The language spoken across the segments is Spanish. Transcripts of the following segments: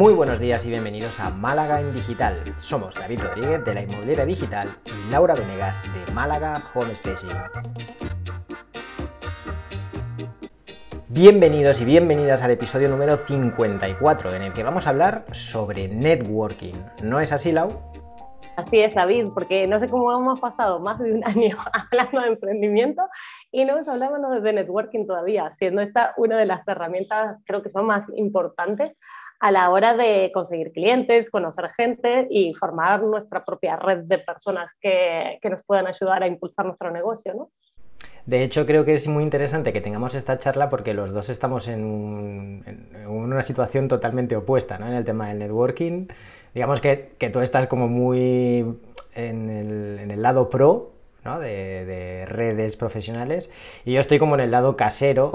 Muy buenos días y bienvenidos a Málaga en Digital. Somos David Rodríguez de la Inmobiliaria Digital y Laura Venegas de Málaga Home Staging. Bienvenidos y bienvenidas al episodio número 54 en el que vamos a hablar sobre networking. ¿No es así, Lau? Así es, David, porque no sé cómo hemos pasado más de un año hablando de emprendimiento y no hemos hablado de networking todavía, siendo esta una de las herramientas, creo que son más importantes a la hora de conseguir clientes, conocer gente y formar nuestra propia red de personas que, que nos puedan ayudar a impulsar nuestro negocio, ¿no? De hecho, creo que es muy interesante que tengamos esta charla porque los dos estamos en, una situación totalmente opuesta ¿no? en el tema del networking. Digamos que, tú estás como muy en el, lado pro ¿no? de, redes profesionales y yo estoy como en el lado casero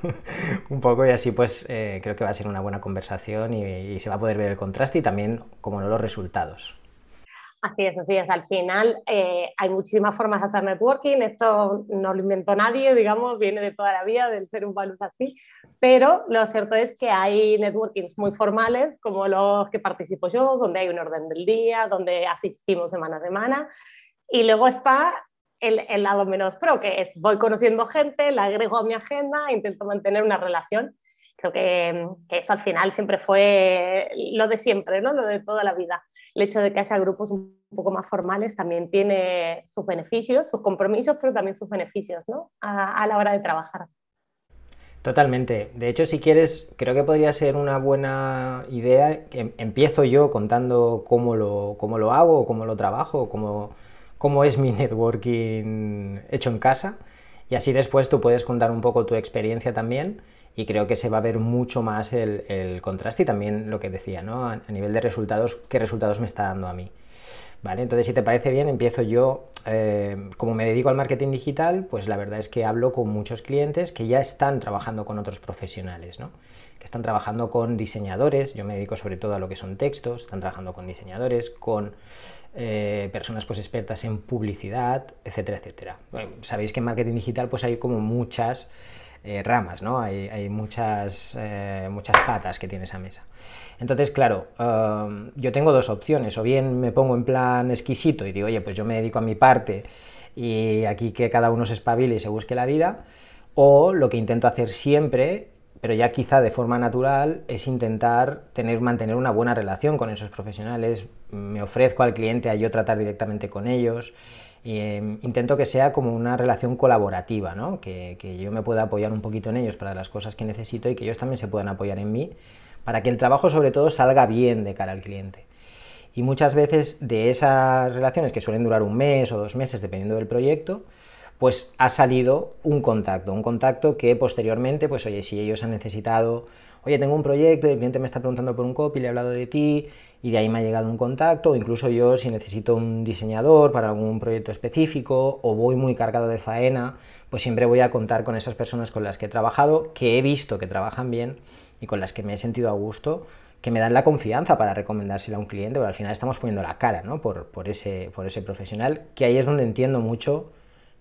un poco y así pues eh, creo que va a ser una buena conversación y, y se va a poder ver el contraste y también como no los resultados. Así es, así es. Al final eh, hay muchísimas formas de hacer networking. Esto no lo inventó nadie, digamos, viene de toda la vida del ser humano así. Pero lo cierto es que hay networkings muy formales, como los que participo yo, donde hay un orden del día, donde asistimos semana a semana. Y luego está el, el lado menos pro, que es voy conociendo gente, la agrego a mi agenda, intento mantener una relación. Creo que, que eso al final siempre fue lo de siempre, ¿no? lo de toda la vida el hecho de que haya grupos un poco más formales también tiene sus beneficios, sus compromisos, pero también sus beneficios ¿no? a, la hora de trabajar. Totalmente. De hecho, si quieres, creo que podría ser una buena idea. Em, empiezo yo contando cómo lo, cómo lo hago, cómo lo trabajo, cómo, cómo es mi networking hecho en casa. Y así después tú puedes contar un poco tu experiencia también y creo que se va a ver mucho más el, contraste y también lo que decía, ¿no? A, nivel de resultados, qué resultados me está dando a mí. ¿Vale? Entonces, si te parece bien, empiezo yo, eh, como me dedico al marketing digital, pues la verdad es que hablo con muchos clientes que ya están trabajando con otros profesionales, ¿no? que están trabajando con diseñadores, yo me dedico sobre todo a lo que son textos, están trabajando con diseñadores, con eh, personas pues expertas en publicidad, etcétera, etcétera. sabéis que en marketing digital pues hay como muchas eh, ramas, ¿no? Hay, muchas, eh, muchas patas que tiene esa mesa. Entonces, claro, um, yo tengo dos opciones, o bien me pongo en plan exquisito y digo, oye, pues yo me dedico a mi parte y aquí que cada uno se espabile y se busque la vida, o lo que intento hacer siempre, pero ya quizá de forma natural, es intentar tener, mantener una buena relación con esos profesionales, me ofrezco al cliente a yo tratar directamente con ellos, Em, intento que sea como una relación colaborativa, ¿no? que, yo me pueda apoyar un poquito en ellos para las cosas que necesito y que ellos también se puedan apoyar en mí, para que el trabajo sobre todo salga bien de cara al cliente. Y muchas veces de esas relaciones que suelen durar un mes o dos meses dependiendo del proyecto, pues ha salido un contacto, un contacto que posteriormente, pues oye, si ellos han necesitado oye, tengo un proyecto el cliente me está preguntando por un copy, le he hablado de ti y de ahí me ha llegado un contacto, o incluso yo si necesito un diseñador para algún proyecto específico o voy muy cargado de faena, pues siempre voy a contar con esas personas con las que he trabajado, que he visto que trabajan bien y con las que me he sentido a gusto, que me dan la confianza para recomendárselo a un cliente, pero al final estamos poniendo la cara ¿no? por, por, ese, por ese profesional, que ahí es donde entiendo mucho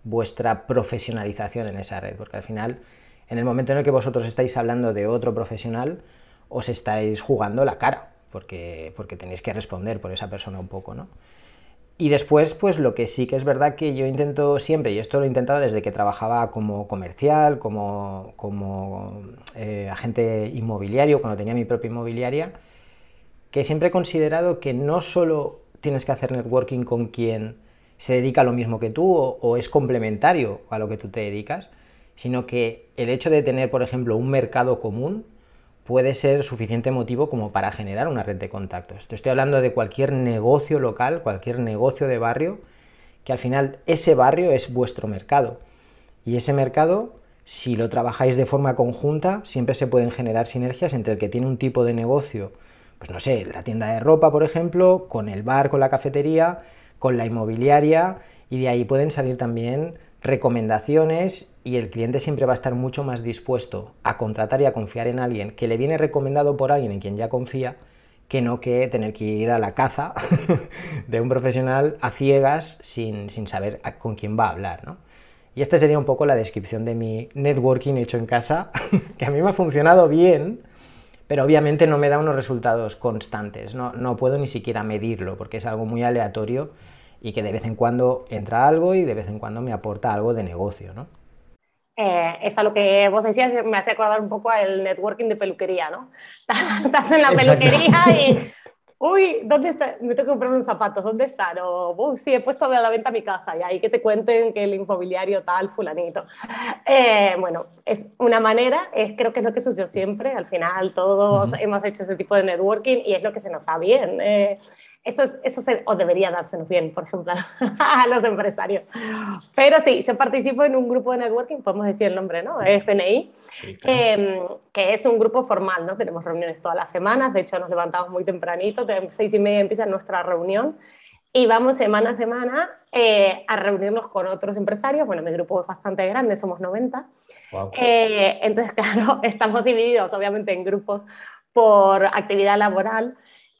vuestra profesionalización en esa red, porque al final en el momento en el que vosotros estáis hablando de otro profesional, os estáis jugando la cara, porque, porque tenéis que responder por esa persona un poco, ¿no? Y después, pues lo que sí que es verdad que yo intento siempre, y esto lo he intentado desde que trabajaba como comercial, como, como eh, agente inmobiliario, cuando tenía mi propia inmobiliaria, que siempre he considerado que no solo tienes que hacer networking con quien se dedica a lo mismo que tú o es complementario a lo que tú te dedicas, sino que el hecho de tener, por ejemplo, un mercado común puede ser suficiente motivo como para generar una red de contactos. estoy hablando de cualquier negocio local, cualquier negocio de barrio, que al final ese barrio es vuestro mercado. Y ese mercado, si lo trabajáis de forma conjunta, siempre se pueden generar sinergias entre el que tiene un tipo de negocio, pues no sé, la tienda de ropa, por ejemplo, con el bar, con la cafetería, con la inmobiliaria, y de ahí pueden salir también recomendaciones y el cliente siempre va a estar mucho más dispuesto a contratar y a confiar en alguien que le viene recomendado por alguien en quien ya confía que no que tener que ir a la caza de un profesional a ciegas sin, saber con quién va a hablar. ¿no? Y esta sería un poco la descripción de mi networking hecho en casa, que a mí me ha funcionado bien, pero obviamente no me da unos resultados constantes, no, no puedo ni siquiera medirlo porque es algo muy aleatorio y que de vez en cuando entra algo y de vez en cuando me aporta algo de negocio, ¿no? Eh, eso lo que vos decías me hace acordar un poco al networking de peluquería, ¿no? Estás en la peluquería y uy, ¿dónde está? Me tengo que comprar unos zapatos, ¿dónde están? O, uy, sí, he puesto a la venta mi casa y ahí que te cuenten que el inmobiliario tal, fulanito. Eh, bueno, es una manera, es, creo que es lo que sucedió siempre, al final todos hemos hecho ese tipo de networking y es lo que se nos da bien. Eh, eso, eso se, o debería dársenos bien, por ejemplo, a los empresarios. Pero sí, yo participo en un grupo de networking, podemos decir el nombre, ¿no? Es PNI, em, que es un grupo formal, ¿no? Tenemos reuniones todas las semanas, de hecho nos levantamos muy tempranito, seis y media empieza nuestra reunión y vamos semana a semana eh, a reunirnos con otros empresarios. Bueno, mi grupo es bastante grande, somos 90. Eh, entonces, claro, estamos divididos obviamente en grupos por actividad laboral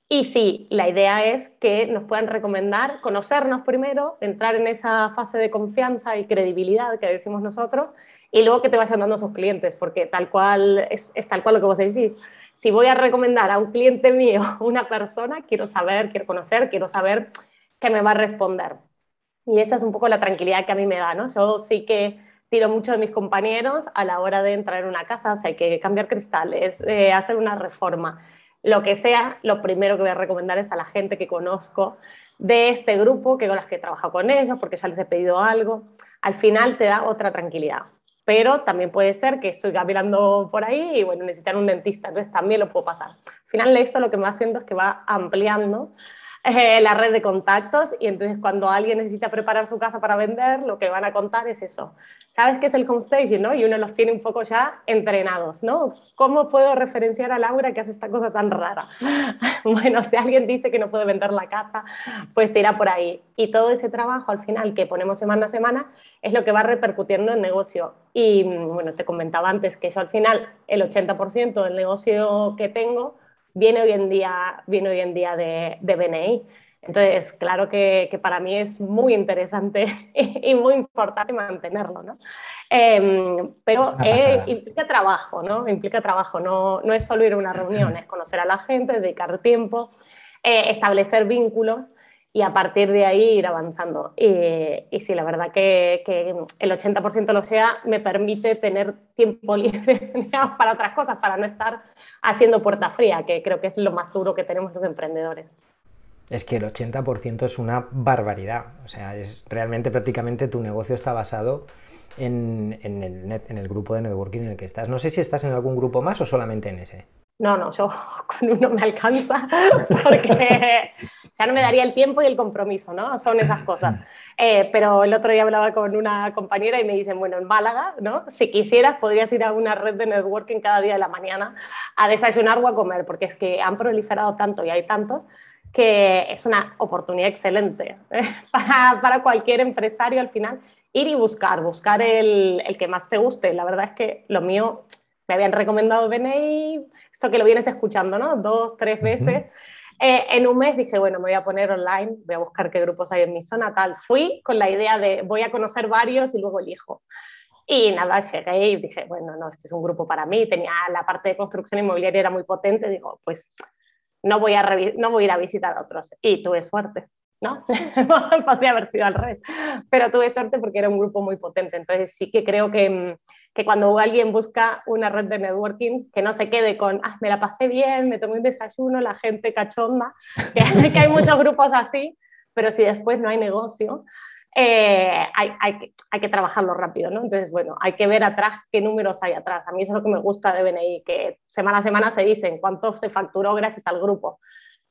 y sí, la idea es que nos puedan recomendar, conocernos primero, entrar en esa fase de confianza y credibilidad que decimos nosotros, y luego que te vayan dando sus clientes, porque tal cual es, tal cual lo que vos decís. Si voy a recomendar a un cliente mío una persona, quiero saber, quiero conocer, quiero saber qué me va a responder. Y esa es un poco la tranquilidad que a mí me da, ¿no? Yo sí que tiro mucho de mis compañeros a la hora de entrar en una casa, hay que cambiar cristales, eh, hacer una reforma lo que sea, lo primero que voy a recomendar es a la gente que conozco de este grupo, que con las que he trabajado con ellos, porque ya les he pedido algo. Al final te da otra tranquilidad. Pero también puede ser que estoy caminando por ahí y bueno, necesitan un dentista, entonces también lo puedo pasar. Al final esto lo que me va haciendo es que va ampliando eh, la red de contactos y entonces cuando alguien necesita preparar su casa para vender, lo que van a contar es eso. ¿Sabes qué es el homestaging? ¿no? Y uno los tiene un poco ya entrenados, ¿no? ¿Cómo puedo referenciar a Laura que hace esta cosa tan rara? bueno, si alguien dice que no puede vender la casa, pues irá por ahí. Y todo ese trabajo al final que ponemos semana a semana es lo que va repercutiendo en negocio. Y bueno, te comentaba antes que yo al final el 80% del negocio que tengo viene hoy en día, viene hoy en día de, de BNI. Entonces, claro que, que, para mí es muy interesante y muy importante mantenerlo, ¿no? Em, pero eh, implica trabajo, ¿no? Implica trabajo, no, no es solo ir a una reunión, es conocer a la gente, dedicar tiempo, eh, establecer vínculos y a partir de ahí ir avanzando. Y, y sí, la verdad que, el 80% de lo sea me permite tener tiempo libre para otras cosas, para no estar haciendo puerta fría, que creo que es lo más duro que tenemos los emprendedores. Es que el 80% es una barbaridad. O sea, es realmente prácticamente tu negocio está basado en, el en el grupo de networking en el que estás. No sé si estás en algún grupo más o solamente en ese. No, no, yo con uno me alcanza porque ya no me daría el tiempo y el compromiso, ¿no? Son esas cosas. Eh, pero el otro día hablaba con una compañera y me dicen, bueno, en Málaga, ¿no? Si quisieras, podrías ir a una red de networking cada día de la mañana a desayunar o a comer, porque es que han proliferado tanto y hay tantos que es una oportunidad excelente ¿eh? para, para, cualquier empresario al final ir y buscar, buscar el, el que más te guste. La verdad es que lo mío me habían recomendado BNI, esto que lo vienes escuchando, ¿no? Dos, tres veces. Eh, en un mes dije, bueno, me voy a poner online, voy a buscar qué grupos hay en mi zona, tal. Fui con la idea de voy a conocer varios y luego elijo. Y nada, llegué y dije, bueno, no, este es un grupo para mí. Tenía la parte de construcción inmobiliaria, era muy potente. Digo, pues no voy a, no voy a ir a visitar a otros. Y tuve suerte. ¿No? Podría haber sido al revés, pero tuve suerte porque era un grupo muy potente, entonces sí que creo que, mm, que cuando alguien busca una red de networking, que no se quede con, ah, me la pasé bien, me tomé un desayuno, la gente cachonda, que, hay muchos grupos así, pero si después no hay negocio, eh, hay, hay, que, hay, que, trabajarlo rápido, ¿no? Entonces, bueno, hay que ver atrás qué números hay atrás. A mí eso es lo que me gusta de BNI, que semana a semana se dicen cuánto se facturó gracias al grupo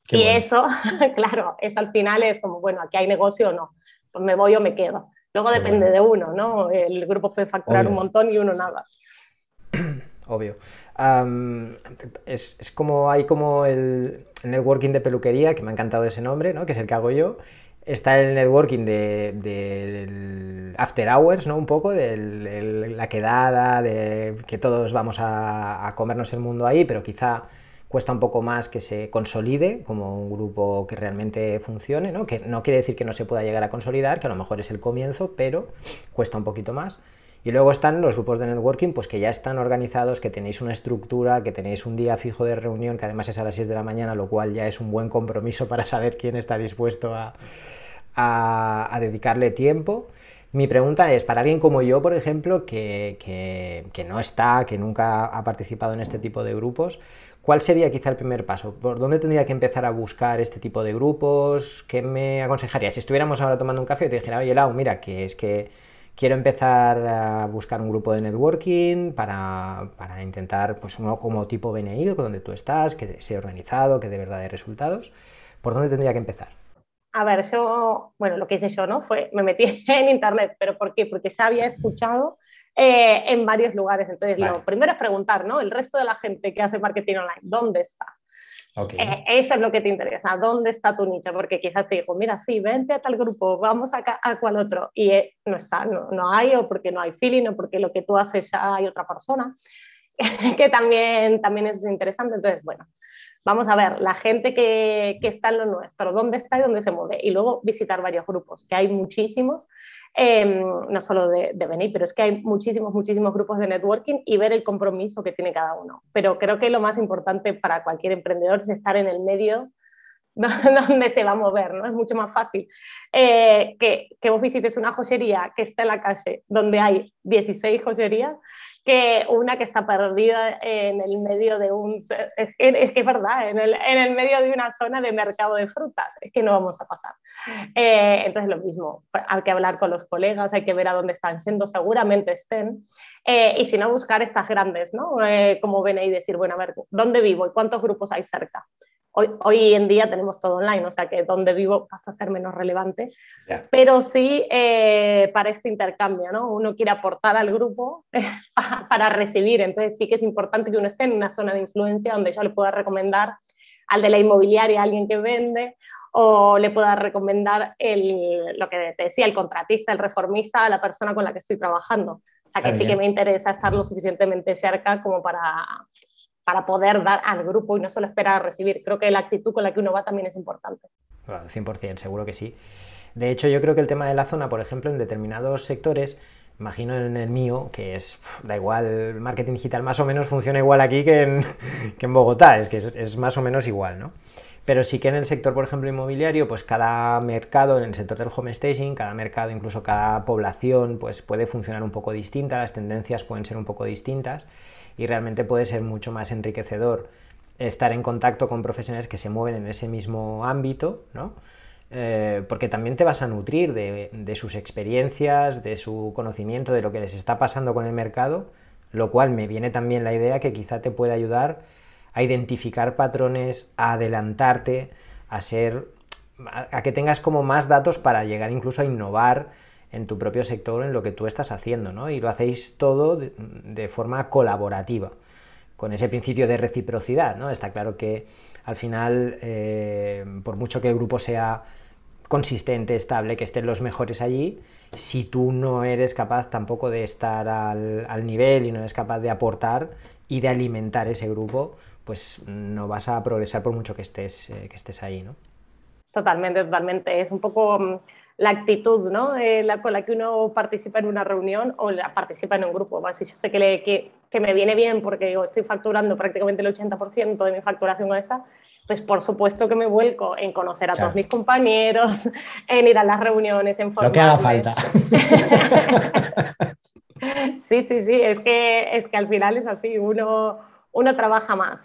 y eso, claro, eso al final es como, bueno, aquí hay negocio o no, pues me voy o me quedo. Luego depende de uno, ¿no? El grupo puede facturar un montón y uno nada. Obvio. es, es, como hay como el, networking de peluquería, que me ha encantado ese nombre, ¿no? Que es el que hago yo. Está el networking del de, after hours, ¿no? Un poco, de la quedada, de que todos vamos a, a comernos el mundo ahí, pero quizá cuesta un poco más que se consolide como un grupo que realmente funcione, ¿no? que no quiere decir que no se pueda llegar a consolidar, que a lo mejor es el comienzo, pero cuesta un poquito más. Y luego están los grupos de networking, pues que ya están organizados, que tenéis una estructura, que tenéis un día fijo de reunión, que además es a las 6 de la mañana, lo cual ya es un buen compromiso para saber quién está dispuesto a, a, dedicarle tiempo. Mi pregunta es, para alguien como yo, por ejemplo, que, que, no está, que nunca ha participado en este tipo de grupos, ¿cuál sería quizá el primer paso? ¿Por dónde tendría que empezar a buscar este tipo de grupos? ¿Qué me aconsejaría? Si estuviéramos ahora tomando un café y te dijera, oye, Lau, mira, que es que quiero empezar a buscar un grupo de networking para, para intentar, pues uno como tipo BNI, donde tú estás, que sea organizado, que de verdad dé resultados, ¿por dónde tendría que empezar? A ver, yo, bueno, lo que hice yo, ¿no? Fue, me metí en internet, pero ¿por qué? Porque ya había escuchado eh, en varios lugares. Entonces, lo primero es preguntar, ¿no? El resto de la gente que hace marketing online, ¿dónde está? Okay. Eh, eso es lo que te interesa, ¿dónde está tu nicho? Porque quizás te dijo, mira, sí, vente a tal grupo, vamos a, a cual otro, y eh, no está, no, no, hay, o porque no hay feeling, o porque lo que tú haces ya hay otra persona, que también, también es interesante. Entonces, bueno, vamos a ver la gente que, está en lo nuestro, dónde está y dónde se mueve, y luego visitar varios grupos, que hay muchísimos, em, no solo de, de venir, pero es que hay muchísimos, muchísimos grupos de networking y ver el compromiso que tiene cada uno. Pero creo que lo más importante para cualquier emprendedor es estar en el medio donde se va a mover, ¿no? Es mucho más fácil eh, que, que, vos visites una joyería que está en la calle donde hay 16 joyerías que una que está perdida en el medio de un... Es que es, verdad, en el, en el, medio de una zona de mercado de frutas, es que no vamos a pasar. Eh, entonces lo mismo, hay que hablar con los colegas, hay que ver a dónde están siendo, seguramente estén, eh, y si no, buscar estas grandes, ¿no? Eh, como ven ahí, decir, bueno, a ver, ¿dónde vivo y cuántos grupos hay cerca? Hoy, en día tenemos todo online, o sea que donde vivo pasa a ser menos relevante, pero sí eh, para este intercambio, ¿no? Uno quiere aportar al grupo para recibir, entonces sí que es importante que uno esté en una zona de influencia donde yo le pueda recomendar al de la inmobiliaria a alguien que vende o le pueda recomendar el, lo que te decía, el contratista, el reformista, a la persona con la que estoy trabajando. O sea que sí que me interesa estar lo suficientemente cerca como para, para poder dar al grupo y no solo esperar a recibir. Creo que la actitud con la que uno va también es importante. 100%, seguro que sí. De hecho, yo creo que el tema de la zona, por ejemplo, en determinados sectores, imagino en el mío, que es, da igual, marketing digital más o menos funciona igual aquí que en, que en Bogotá, es que es, es, más o menos igual, ¿no? Pero sí que en el sector, por ejemplo, inmobiliario, pues cada mercado, en el sector del home staging, cada mercado, incluso cada población, pues puede funcionar un poco distinta, las tendencias pueden ser un poco distintas y realmente puede ser mucho más enriquecedor estar en contacto con profesionales que se mueven en ese mismo ámbito, ¿no? Eh, porque también te vas a nutrir de, sus experiencias, de su conocimiento, de lo que les está pasando con el mercado, lo cual me viene también la idea que quizá te puede ayudar a identificar patrones, a adelantarte, a ser, a, que tengas como más datos para llegar incluso a innovar en tu propio sector, en lo que tú estás haciendo, ¿no? Y lo hacéis todo de, forma colaborativa, con ese principio de reciprocidad, ¿no? Está claro que al final, eh, por mucho que el grupo sea consistente, estable, que estén los mejores allí, si tú no eres capaz tampoco de estar al, nivel y no eres capaz de aportar y de alimentar ese grupo, pues no vas a progresar por mucho que estés, eh, que estés ahí, ¿no? Totalmente, totalmente. Es un poco mm, la actitud ¿no? la, con la que uno participa en una reunión o la, participa en un grupo. Así yo sé que, le, que, que, me viene bien porque estoy facturando prácticamente el 80% de mi facturación con esa, pues por supuesto que me vuelco en conocer a todos mis compañeros, en ir a las reuniones, en formarme. Lo que haga falta. sí, sí, sí, es que, es que al final es así, uno, uno trabaja más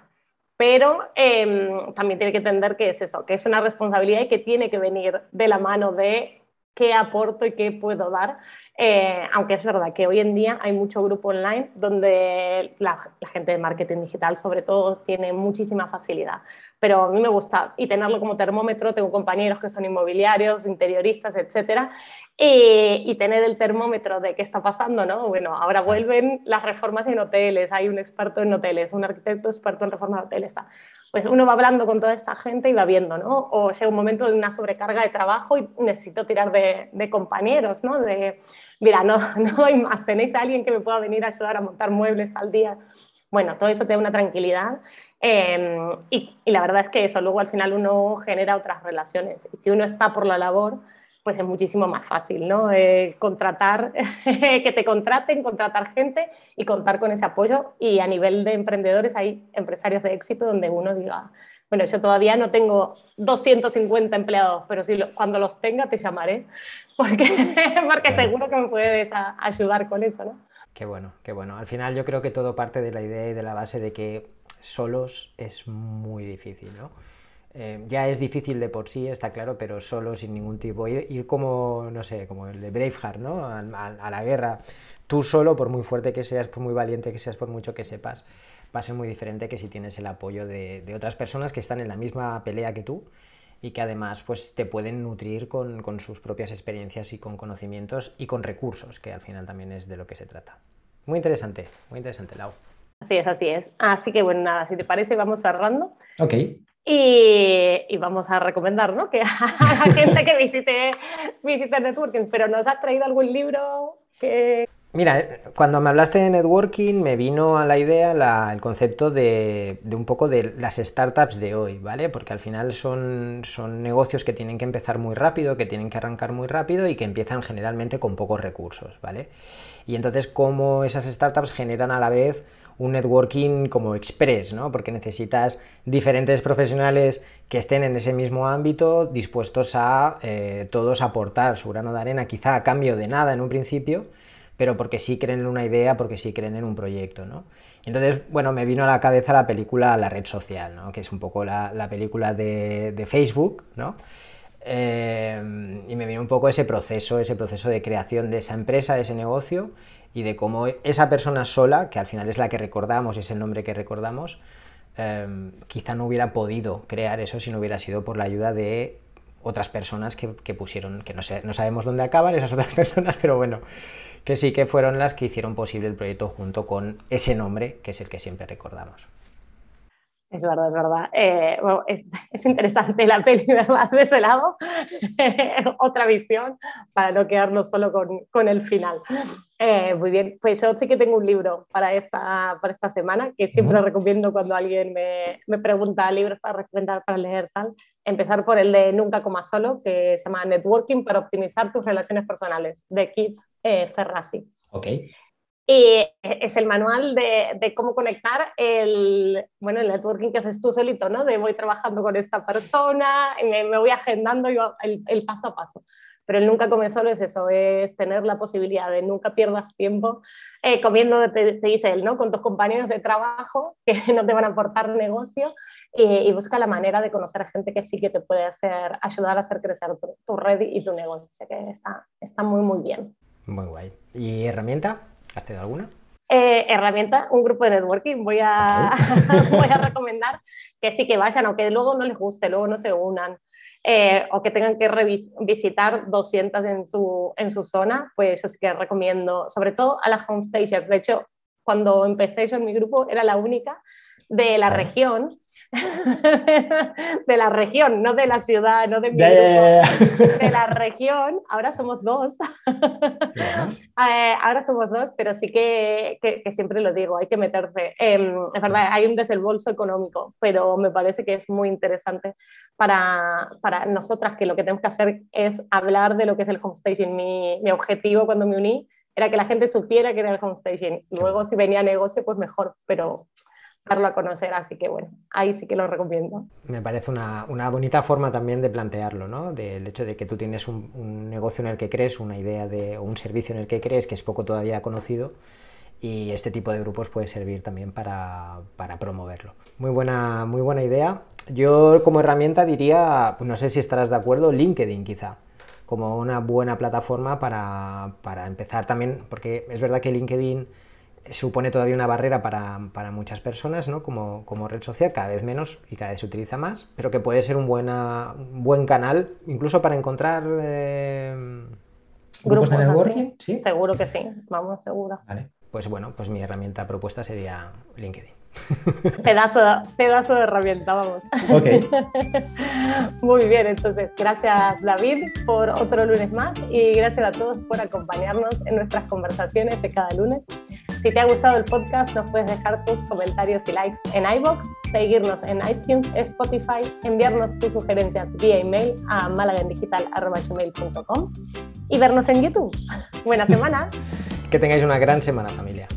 pero em, también tiene que entender que es eso, que es una responsabilidad y que tiene que venir de la mano de qué aporto y qué puedo dar. Eh, aunque es verdad que hoy en día hay mucho grupo online donde la, gente de marketing digital sobre todo tiene muchísima facilidad. Pero a mí me gusta y tenerlo como termómetro. Tengo compañeros que son inmobiliarios, interioristas, etcétera, y, tener el termómetro de qué está pasando, ¿no? Bueno, ahora vuelven las reformas en hoteles, hay un experto en hoteles, un arquitecto experto en reformas de hoteles. Está pues uno va hablando con toda esta gente y va viendo, ¿no? O llega un momento de una sobrecarga de trabajo y necesito tirar de, compañeros, ¿no? De, mira, no, no hay más, tenéis a alguien que me pueda venir a ayudar a montar muebles al día. Bueno, todo eso te da una tranquilidad em, y, y, la verdad es que eso luego al final uno genera otras relaciones. Y si uno está por la labor, pues es muchísimo más fácil, ¿no? Eh, contratar, que te contraten, contratar gente y contar con ese apoyo. Y a nivel de emprendedores hay empresarios de éxito donde uno diga, bueno, yo todavía no tengo 250 empleados, pero si cuando los tenga te llamaré, porque, porque seguro que me puedes ayudar con eso, ¿no? Qué bueno, qué bueno. Al final yo creo que todo parte de la idea y de la base de que solos es muy difícil, ¿no? Eh, ya es difícil de por sí, está claro, pero solo, sin ningún tipo. Ir, como, no sé, como el de Braveheart, ¿no? A, la guerra, tú solo, por muy fuerte que seas, por muy valiente que seas, por mucho que sepas, va a ser muy diferente que si tienes el apoyo de, otras personas que están en la misma pelea que tú y que además pues, te pueden nutrir con, con sus propias experiencias y con conocimientos y con recursos, que al final también es de lo que se trata. Muy interesante, muy interesante, Lau. Así es, así es. Así que bueno, nada, si te parece, vamos cerrando. Ok. Y, vamos a recomendar ¿no? que a la gente que visite, visite networking, pero ¿nos has traído algún libro que... Mira, cuando me hablaste de networking me vino a la idea el concepto de, de, un poco de las startups de hoy, ¿vale? Porque al final son, son negocios que tienen que empezar muy rápido, que tienen que arrancar muy rápido y que empiezan generalmente con pocos recursos, ¿vale? Y entonces cómo esas startups generan a la vez un networking como express, ¿no? Porque necesitas diferentes profesionales que estén en ese mismo ámbito, dispuestos a eh, todos aportar su grano de arena, quizá a cambio de nada en un principio, pero porque sí creen en una idea, porque sí creen en un proyecto, ¿no? Entonces, bueno, me vino a la cabeza la película La Red Social, ¿no? Que es un poco la, película de, Facebook, ¿no? Eh, y me vino un poco ese proceso, ese proceso de creación de esa empresa, de ese negocio, y de cómo esa persona sola, que al final es la que recordamos, es el nombre que recordamos, em, quizá no hubiera podido crear eso si no hubiera sido por la ayuda de otras personas que, pusieron, que no, sé, no sabemos dónde acaban esas otras personas, pero bueno, que sí que fueron las que hicieron posible el proyecto junto con ese nombre, que es el que siempre recordamos. Es verdad, es verdad. Eh, es, interesante la peli, ¿verdad? De ese lado, otra visión para no quedarnos solo con, con el final. Eh, muy bien, pues yo sí que tengo un libro para esta, para esta semana, que siempre recomiendo cuando alguien me, me, pregunta libros para recomendar, para leer tal, empezar por el de Nunca Coma Solo, que se llama Networking para optimizar tus relaciones personales, de Keith eh, Ferrazzi. Ok. Y es el manual de, de, cómo conectar el, bueno, el networking que haces tú solito, ¿no? De voy trabajando con esta persona, me, me voy agendando yo el, el, paso a paso. Pero el nunca come solo es eso, es tener la posibilidad de nunca pierdas tiempo eh, comiendo, te, te, dice él, ¿no? Con tus compañeros de trabajo que no te van a aportar negocio y busca la manera de conocer a gente que sí que te puede hacer, ayudar a hacer crecer tu, tu red y tu negocio. O sea que está, está muy, muy bien. Muy guay. ¿Y herramienta? ¿Has tenido alguna? Eh, herramienta, un grupo de networking. Voy a, voy a recomendar que sí que vayan, aunque luego no les guste, luego no se unan. Eh, o que tengan que visitar 200 en su, en su zona, pues yo sí que recomiendo, sobre todo a las homestagers. De hecho, cuando empecé yo en mi grupo, era la única de la región de la región, no de la ciudad, no de mi de la región. Ahora somos dos. Eh, ahora somos dos, pero sí que, que, siempre lo digo, hay que meterse. es verdad, hay un desembolso económico, pero me parece que es muy interesante para, para nosotras, que lo que tenemos que hacer es hablar de lo que es el homestaging. Mi, mi objetivo cuando me uní era que la gente supiera que era el homestaging. Luego, si venía negocio, pues mejor, pero darlo a conocer, así que bueno, ahí sí que lo recomiendo. Me parece una, una bonita forma también de plantearlo, ¿no? Del hecho de que tú tienes un, negocio en el que crees, una idea de, o un servicio en el que crees que es poco todavía conocido y este tipo de grupos puede servir también para, para promoverlo. Muy buena, muy buena idea. Yo como herramienta diría, no sé si estarás de acuerdo, LinkedIn quizá como una buena plataforma para, para empezar también, porque es verdad que LinkedIn supone todavía una barrera para, para muchas personas, ¿no? Como, como, red social, cada vez menos y cada vez se utiliza más, pero que puede ser un, buena, un buen canal incluso para encontrar eh, grupos de networking. ¿sí? Seguro que sí, vamos, seguro. Vale, pues bueno, pues mi herramienta propuesta sería LinkedIn. Pedazo, pedazo de herramienta, vamos. Ok. Muy bien, entonces, gracias David por otro lunes más y gracias a todos por acompañarnos en nuestras conversaciones de cada lunes. Si te ha gustado el podcast, nos puedes dejar tus comentarios y likes en iBox, seguirnos en iTunes, Spotify, enviarnos tus sugerencias vía email a malagendigital.com y vernos en YouTube. Buena semana. que tengáis una gran semana, familia.